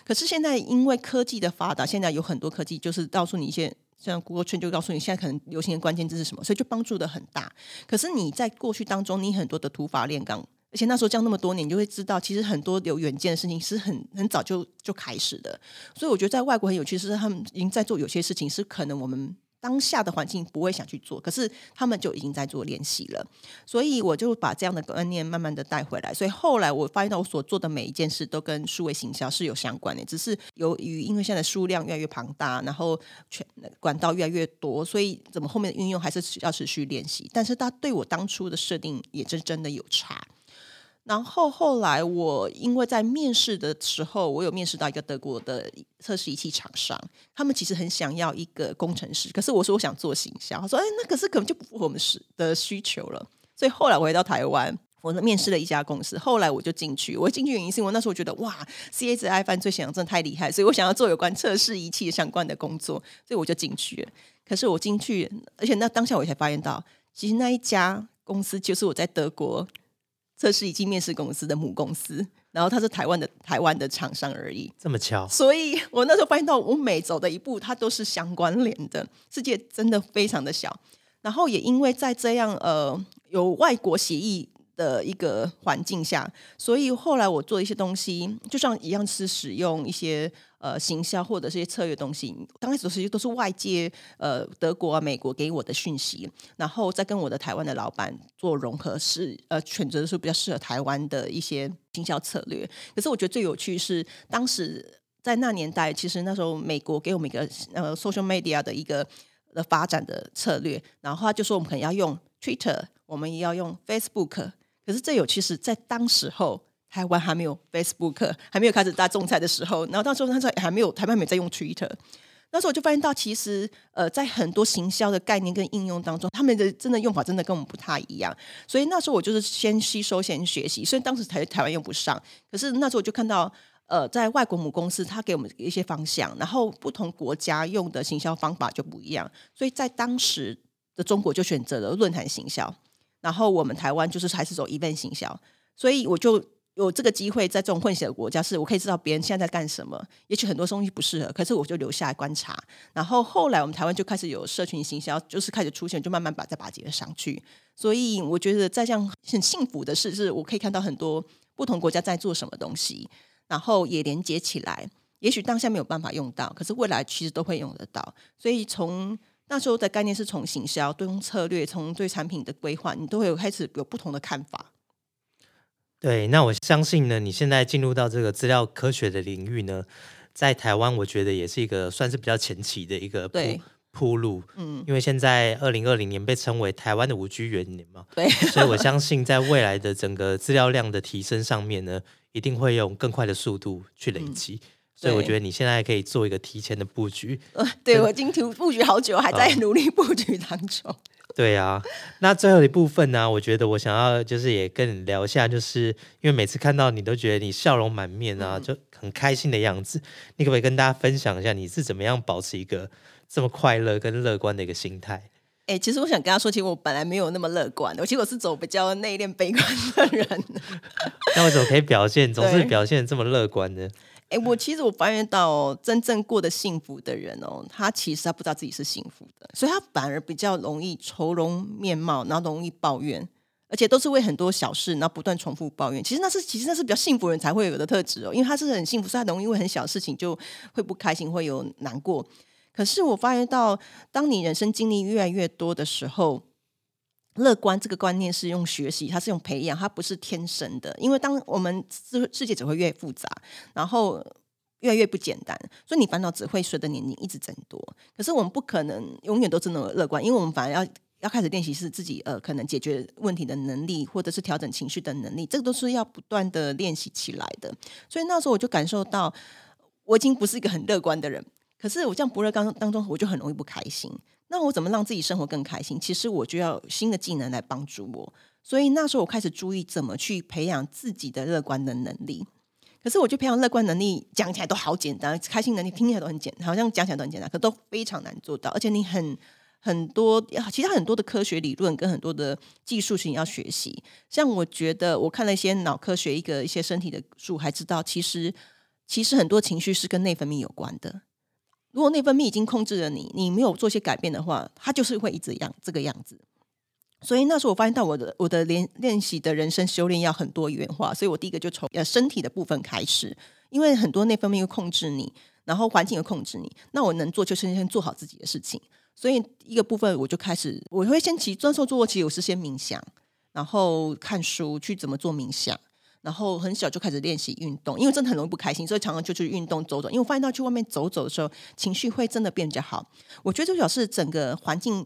Speaker 2: 可是现在因为科技的发达，现在有很多科技就是告诉你一些，像 Google Trend 就告诉你现在可能流行的关键字是什么，所以就帮助的很大。可是你在过去当中，你很多的土法炼钢。而且那时候教那么多年，你就会知道，其实很多有远见的事情是很很早就就开始的。所以我觉得在外国很有趣，是他们已经在做有些事情，是可能我们当下的环境不会想去做，可是他们就已经在做练习了。所以我就把这样的观念慢慢的带回来。所以后来我发现到，我所做的每一件事都跟数位行销是有相关的，只是由于因为现在数量越来越庞大，然后全管道越来越多，所以怎么后面的运用还是要持续练习。但是它对我当初的设定也是真的有差。然后后来，我因为在面试的时候，我有面试到一个德国的测试仪器厂商，他们其实很想要一个工程师，可是我说我想做行销，他说：“哎，那可是可能就不符合我们是的需求了。”所以后来我回到台湾，我面试了一家公司，后来我就进去。我进去原因是因为那时候我觉得哇，C S I 犯罪想真的太厉害，所以我想要做有关测试仪器相关的工作，所以我就进去了。可是我进去，而且那当下我才发现到，其实那一家公司就是我在德国。测试仪器面试公司的母公司，然后它是台湾的台湾的厂商而已，
Speaker 1: 这么巧。
Speaker 2: 所以我那时候发现到，我每走的一步，它都是相关联的。世界真的非常的小，然后也因为在这样呃有外国协议。的一个环境下，所以后来我做一些东西，就像一样是使用一些呃行销或者是些策略东西。刚开始其实都是外界呃德国啊、美国给我的讯息，然后再跟我的台湾的老板做融合，是呃选择的是比较适合台湾的一些行销策略。可是我觉得最有趣是，当时在那年代，其实那时候美国给我们一个呃 social media 的一个的发展的策略，然后他就说我们可能要用 Twitter，我们也要用 Facebook。可是这有，其实，在当时候，台湾还没有 Facebook，还没有开始大众菜的时候，然后到时候那时候还没有台湾没在用 Twitter，那时候我就发现到，其实呃，在很多行销的概念跟应用当中，他们的真的用法真的跟我们不太一样。所以那时候我就是先吸收、先学习。虽然当时台台湾用不上，可是那时候我就看到，呃，在外国母公司，他给我们一些方向，然后不同国家用的行销方法就不一样。所以在当时的中国就选择了论坛行销。然后我们台湾就是还是走 event 行销，所以我就有这个机会在这种混血的国家，是我可以知道别人现在在干什么。也许很多东西不适合，可是我就留下来观察。然后后来我们台湾就开始有社群行销，就是开始出现，就慢慢把再把接上去。所以我觉得在这样很幸福的事，是我可以看到很多不同国家在做什么东西，然后也连接起来。也许当下没有办法用到，可是未来其实都会用得到。所以从那时候的概念是从行销、对策略、从对产品的规划，你都会有开始有不同的看法。
Speaker 1: 对，那我相信呢，你现在进入到这个资料科学的领域呢，在台湾，我觉得也是一个算是比较前期的一个铺铺路。嗯，因为现在二零二零年被称为台湾的五 G 元年嘛，
Speaker 2: 对，
Speaker 1: 所以我相信在未来的整个资料量的提升上面呢，一定会用更快的速度去累积。所以我觉得你现在可以做一个提前的布局。
Speaker 2: 呃，对我已经布布局好久，还在努力布局当中。
Speaker 1: 对啊，那最后一部分呢？我觉得我想要就是也跟你聊一下，就是因为每次看到你都觉得你笑容满面啊，就很开心的样子。你可不可以跟大家分享一下你是怎么样保持一个这么快乐跟乐观的一个心态？
Speaker 2: 哎，其实我想跟他说，其实我本来没有那么乐观的，我其实我是走比较内敛悲观的人。
Speaker 1: 那为什么可以表现总是表现这么乐观呢？
Speaker 2: 哎，我其实我发现到，真正过得幸福的人哦，他其实他不知道自己是幸福的，所以他反而比较容易愁容面貌，然后容易抱怨，而且都是为很多小事，然后不断重复抱怨。其实那是其实那是比较幸福人才会有的特质哦，因为他是很幸福，所以他容易因为很小的事情就会不开心，会有难过。可是我发现到，当你人生经历越来越多的时候，乐观这个观念是用学习，它是用培养，它不是天生的。因为当我们世世界只会越复杂，然后越来越不简单，所以你烦恼只会随着年龄一直增多。可是我们不可能永远都真的乐观，因为我们反而要要开始练习是自己呃可能解决问题的能力，或者是调整情绪的能力，这个都是要不断的练习起来的。所以那时候我就感受到，我已经不是一个很乐观的人，可是我这样不乐观当中，我就很容易不开心。那我怎么让自己生活更开心？其实我就要新的技能来帮助我。所以那时候我开始注意怎么去培养自己的乐观的能力。可是我觉得培养乐观能力讲起来都好简单，开心能力听起来都很简单，好像讲起来都很简单，可都非常难做到。而且你很很多其他很多的科学理论跟很多的技术性要学习。像我觉得我看了一些脑科学一个一些身体的书，还知道其实其实很多情绪是跟内分泌有关的。如果内分泌已经控制了你，你没有做些改变的话，它就是会一直样这个样子。所以那时候我发现到我的我的练练习的人生修炼要很多元化，所以我第一个就从呃身体的部分开始，因为很多内分泌会控制你，然后环境会控制你，那我能做就是先做好自己的事情。所以一个部分我就开始，我会先其专注做，其实我是先冥想，然后看书去怎么做冥想，然后很小就开始练习运动，因为真的很容易不开心，所以常常就去运动走走。因为我发现到去外面走走的时候，情绪会真的变比较好。我觉得就表示整个环境。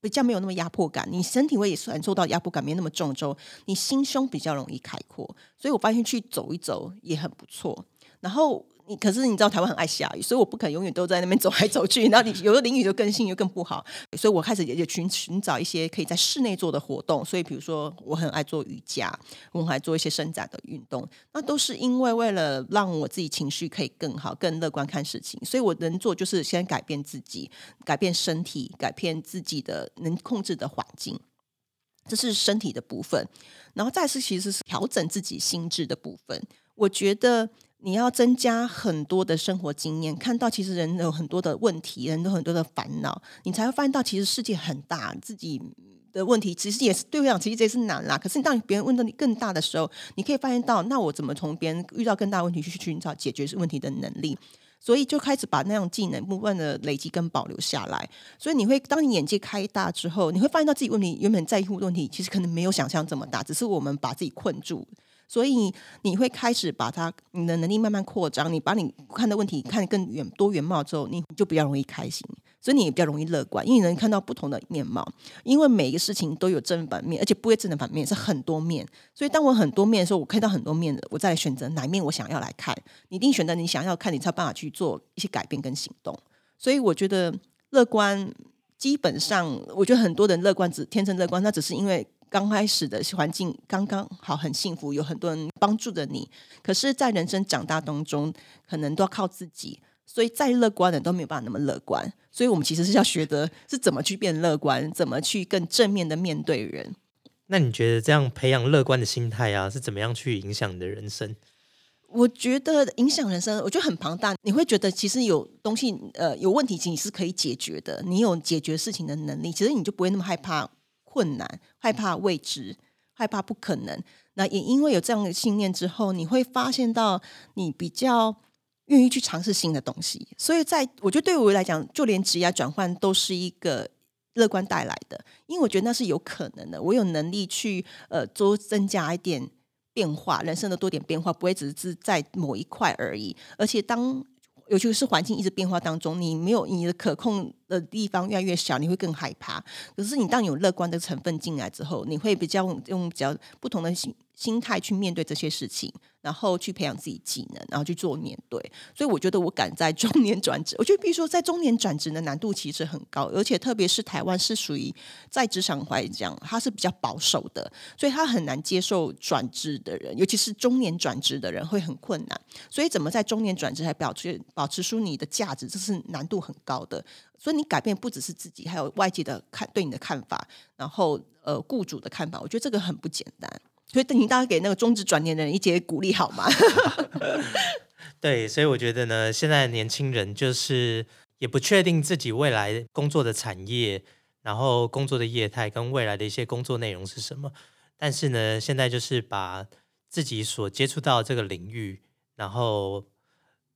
Speaker 2: 比较没有那么压迫感，你身体会也感受到压迫感没那么重之后，你心胸比较容易开阔，所以我发现去走一走也很不错。然后。你可是你知道台湾很爱下雨，所以我不可能永远都在那边走来走去。然后你有的淋雨就更新又更不好，所以我开始也也寻寻找一些可以在室内做的活动。所以比如说我很爱做瑜伽，我还做一些伸展的运动，那都是因为为了让我自己情绪可以更好、更乐观看事情。所以我能做就是先改变自己，改变身体，改变自己的能控制的环境，这是身体的部分。然后再是其实是调整自己心智的部分。我觉得。你要增加很多的生活经验，看到其实人有很多的问题，人都很多的烦恼，你才会发现到其实世界很大，自己的问题其实也是对我讲，其实这也是难啦。可是你当别人问到你更大的时候，你可以发现到，那我怎么从别人遇到更大问题去寻找解决问题的能力？所以就开始把那种技能不断的累积跟保留下来。所以你会当你眼界开大之后，你会发现到自己问题原本在乎的问题，其实可能没有想象这么大，只是我们把自己困住。所以你会开始把它，你的能力慢慢扩张。你把你看的问题看得更远、多元貌之后，你就比较容易开心，所以你也比较容易乐观，因为你能看到不同的面貌。因为每一个事情都有正反面，而且不会正反面是很多面。所以当我很多面的时候，我看到很多面的，我再选择哪一面我想要来看。你一定选择你想要看，你才有办法去做一些改变跟行动。所以我觉得乐观，基本上我觉得很多人乐观只天生乐观，那只是因为。刚开始的环境刚刚好，很幸福，有很多人帮助着你。可是，在人生长大当中，可能都要靠自己，所以再乐观的都没有办法那么乐观。所以我们其实是要学的是怎么去变乐观，怎么去更正面的面对人。
Speaker 1: 那你觉得这样培养乐观的心态啊，是怎么样去影响你的人生？
Speaker 2: 我觉得影响人生，我觉得很庞大。你会觉得其实有东西，呃，有问题其实你是可以解决的。你有解决事情的能力，其实你就不会那么害怕。困难、害怕未知、害怕不可能，那也因为有这样的信念之后，你会发现到你比较愿意去尝试新的东西。所以，在我觉得对我来讲，就连职业转换都是一个乐观带来的，因为我觉得那是有可能的。我有能力去呃多增加一点变化，人生的多点变化，不会只是在某一块而已。而且当尤其是环境一直变化当中，你没有你的可控的地方越来越小，你会更害怕。可是你当你有乐观的成分进来之后，你会比较用比较不同的心态去面对这些事情。然后去培养自己技能，然后去做面对。所以我觉得我敢在中年转职。我觉得，比如说在中年转职的难度其实很高，而且特别是台湾是属于在职场来讲，它是比较保守的，所以他很难接受转职的人，尤其是中年转职的人会很困难。所以怎么在中年转职还保持保持出你的价值，这是难度很高的。所以你改变不只是自己，还有外界的看对你的看法，然后呃雇主的看法，我觉得这个很不简单。所以，你大家给那个中职转年的人一些鼓励好吗？
Speaker 1: 对，所以我觉得呢，现在年轻人就是也不确定自己未来工作的产业，然后工作的业态跟未来的一些工作内容是什么。但是呢，现在就是把自己所接触到这个领域，然后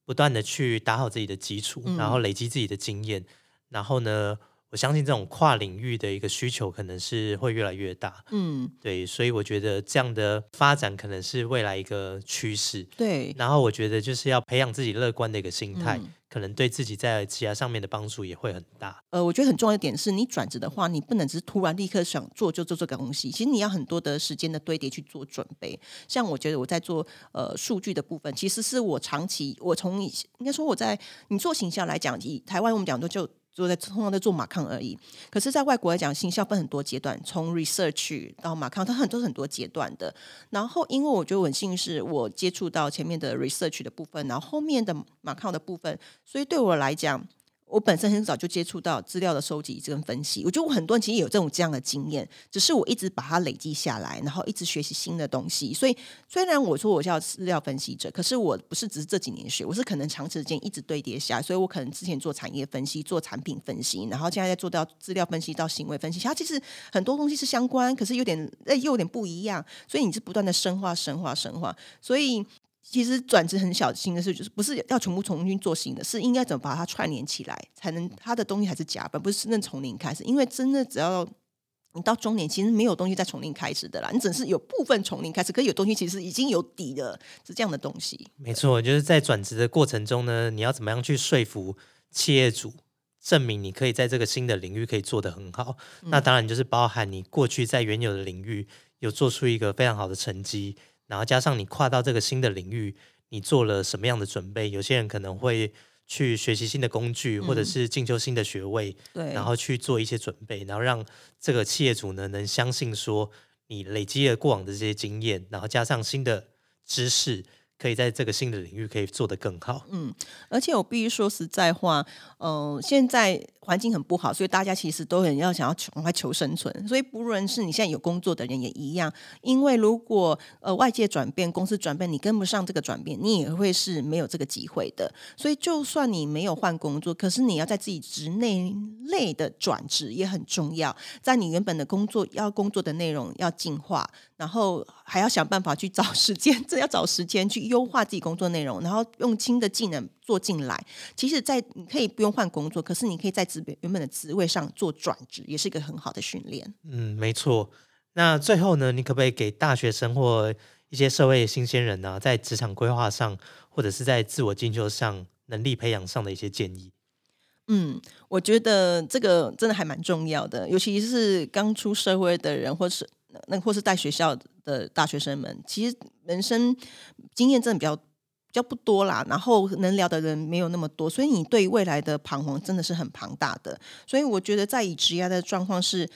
Speaker 1: 不断的去打好自己的基础，然后累积自己的经验，然后呢，我相信这种跨领域的一个需求可能是会越来越大。
Speaker 2: 嗯，
Speaker 1: 对，所以我觉得这样的发展可能是未来一个趋势。
Speaker 2: 对，
Speaker 1: 然后我觉得就是要培养自己乐观的一个心态，
Speaker 2: 嗯
Speaker 1: 可能对自己在其他上面的帮助也会很大。
Speaker 2: 呃，我觉得很重要一点是你转职的话，你不能只是突然立刻想做就做这个东西，其实你要很多的时间的堆叠去做准备。像我觉得我在做呃数据的部分，其实是我长期我从以应该说我在你做形象来讲，以台湾我们讲的就。就在通常在做马康而已，可是，在外国来讲，行销分很多阶段，从 research 到马康，它很多很多阶段的。然后，因为我觉得很幸运是我接触到前面的 research 的部分，然后后面的马康的部分，所以对我来讲。我本身很早就接触到资料的收集跟分析，我觉得我很多人其实有这种这样的经验，只是我一直把它累积下来，然后一直学习新的东西。所以虽然我说我叫资料分析者，可是我不是只是这几年学，我是可能长时间一直堆叠下。所以我可能之前做产业分析、做产品分析，然后现在在做到资料分析到行为分析，它其实很多东西是相关，可是有点又有点不一样。所以你是不断的深化、深化、深化，所以。其实转职很小心的事，就是不是要全部重新做新的，是应该怎么把它串联起来，才能它的东西还是甲本，不是真正从零开始。因为真的只要你到中年，其实没有东西再从零开始的啦，你只是有部分从零开始，可是有东西其实已经有底的，是这样的东西。
Speaker 1: 没错，就是在转职的过程中呢，你要怎么样去说服企业主，证明你可以在这个新的领域可以做得很好？那当然就是包含你过去在原有的领域有做出一个非常好的成绩。然后加上你跨到这个新的领域，你做了什么样的准备？有些人可能会去学习新的工具，或者是进修新的学位，
Speaker 2: 对，
Speaker 1: 然后去做一些准备，然后让这个企业主呢能相信说你累积了过往的这些经验，然后加上新的知识。可以在这个新的领域可以做得更好。
Speaker 2: 嗯，而且我必须说实在话，嗯，现在环境很不好，所以大家其实都很要想要赶快求生存。所以不论是你现在有工作的人也一样，因为如果呃外界转变、公司转变，你跟不上这个转变，你也会是没有这个机会的。所以就算你没有换工作，可是你要在自己职内内的转职也很重要，在你原本的工作要工作的内容要进化。然后还要想办法去找时间，这要找时间去优化自己工作内容，然后用新的技能做进来。其实，在你可以不用换工作，可是你可以在职原本的职位上做转职，也是一个很好的训练。
Speaker 1: 嗯，没错。那最后呢，你可不可以给大学生或一些社会新鲜人呢，在职场规划上，或者是在自我进修上、能力培养上的一些建议？
Speaker 2: 嗯，我觉得这个真的还蛮重要的，尤其是刚出社会的人，或是。那或是在学校的大学生们，其实人生经验真的比较比较不多啦，然后能聊的人没有那么多，所以你对未来的彷徨真的是很庞大的。所以我觉得在以职业的状况是，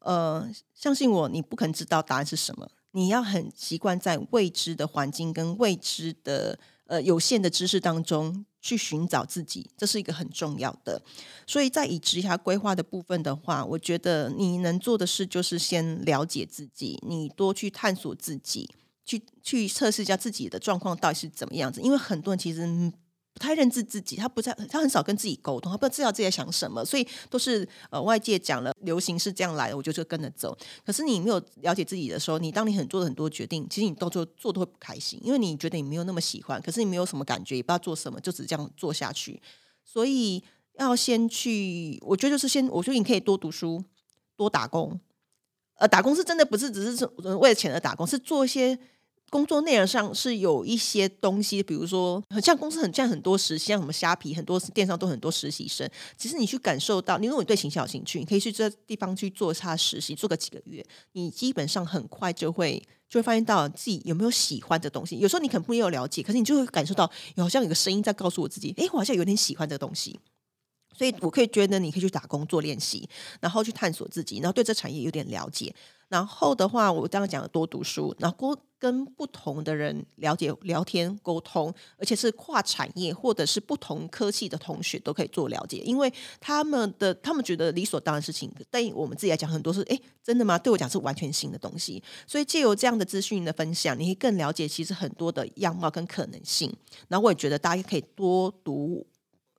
Speaker 2: 呃，相信我，你不可能知道答案是什么，你要很习惯在未知的环境跟未知的呃有限的知识当中。去寻找自己，这是一个很重要的。所以在以职业规划的部分的话，我觉得你能做的事就是先了解自己，你多去探索自己，去去测试一下自己的状况到底是怎么样子。因为很多人其实。不太认知自己，他不在，他很少跟自己沟通，他不知道自己在想什么，所以都是呃外界讲了，流行是这样来，我就就跟着走。可是你没有了解自己的时候，你当你很做的很多决定，其实你到最后做都会不开心，因为你觉得你没有那么喜欢，可是你没有什么感觉，也不知道做什么，就只这样做下去。所以要先去，我觉得就是先，我觉得你可以多读书，多打工。呃，打工是真的不是只是为了钱而打工，是做一些。工作内容上是有一些东西，比如说，像公司很像很多实习，像什么虾皮，很多电商都很多实习生。其实你去感受到，你如果你对形象有兴趣，你可以去这地方去做下实习，做个几个月，你基本上很快就会就会发现到自己有没有喜欢的东西。有时候你可能不有了解，可是你就会感受到，好像有个声音在告诉我自己，哎，我好像有点喜欢这个东西。所以我可以觉得你可以去打工做练习，然后去探索自己，然后对这产业有点了解。然后的话，我刚刚讲的多读书，然后多跟不同的人了解、聊天、沟通，而且是跨产业或者是不同科系的同学都可以做了解，因为他们的他们觉得理所当然的事情，但我们自己来讲，很多是哎，真的吗？对我讲是完全新的东西。所以借由这样的资讯的分享，你可以更了解其实很多的样貌跟可能性。然后我也觉得大家可以多读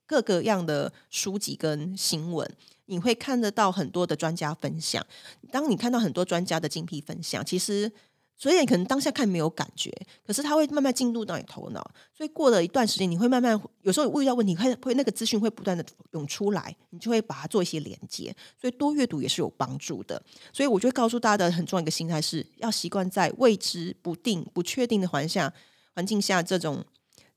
Speaker 2: 各个样的书籍跟新闻。你会看得到很多的专家分享。当你看到很多专家的精辟分享，其实所以可能当下看没有感觉，可是它会慢慢进入到你头脑。所以过了一段时间，你会慢慢有时候遇到问题，会会那个资讯会不断的涌出来，你就会把它做一些连接。所以多阅读也是有帮助的。所以我就会告诉大家的很重要一个心态是要习惯在未知、不定、不确定的环境下环境下，这种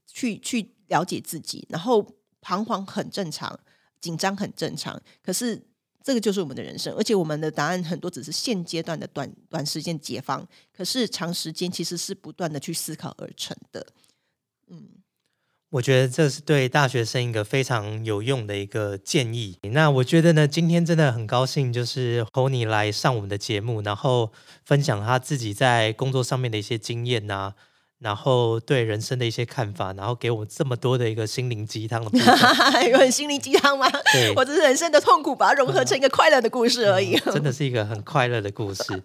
Speaker 2: 去去了解自己，然后彷徨很正常，紧张很正常。可是。这个就是我们的人生，而且我们的答案很多只是现阶段的短短时间解放，可是长时间其实是不断的去思考而成的。
Speaker 1: 嗯，我觉得这是对大学生一个非常有用的一个建议。那我觉得呢，今天真的很高兴，就是 h o n y 来上我们的节目，然后分享他自己在工作上面的一些经验呐。然后对人生的一些看法，然后给我这么多的一个心灵鸡汤的，
Speaker 2: 有很心灵鸡汤吗？
Speaker 1: 对，
Speaker 2: 或者是人生的痛苦，把它融合成一个快乐的故事而已。
Speaker 1: 真的 是一个很快乐的故事。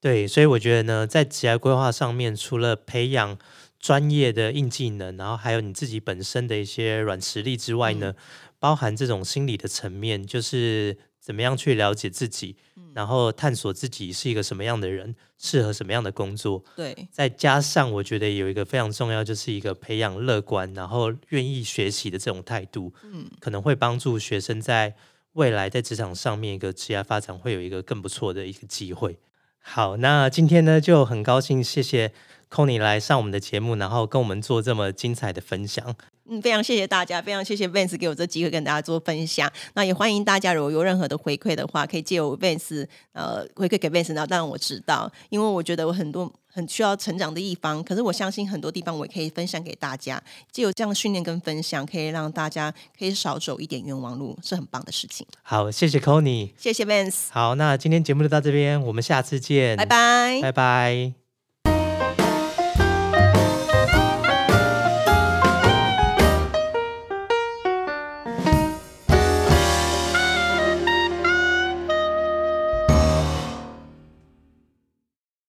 Speaker 1: 对，所以我觉得呢，在职业规划上面，除了培养专业的硬技能，然后还有你自己本身的一些软实力之外呢，包含这种心理的层面，就是怎么样去了解自己。然后探索自己是一个什么样的人，适合什么样的工作。
Speaker 2: 对，
Speaker 1: 再加上我觉得有一个非常重要，就是一个培养乐观，然后愿意学习的这种态度，嗯，可能会帮助学生在未来在职场上面一个职业发展会有一个更不错的一个机会。好，那今天呢就很高兴，谢谢 c o n y 来上我们的节目，然后跟我们做这么精彩的分享。
Speaker 2: 嗯，非常谢谢大家，非常谢谢 Vance 给我这机会跟大家做分享。那也欢迎大家如果有任何的回馈的话，可以借由 Vance 呃回馈给 Vance，然后让我知道，因为我觉得我很多很需要成长的地方，可是我相信很多地方我也可以分享给大家。借由这样的训练跟分享，可以让大家可以少走一点冤枉路，是很棒的事情。
Speaker 1: 好，谢谢 c o n y
Speaker 2: 谢谢 Vance。
Speaker 1: 好，那今天节目就到这边，我们下次见，
Speaker 2: 拜拜，
Speaker 1: 拜拜。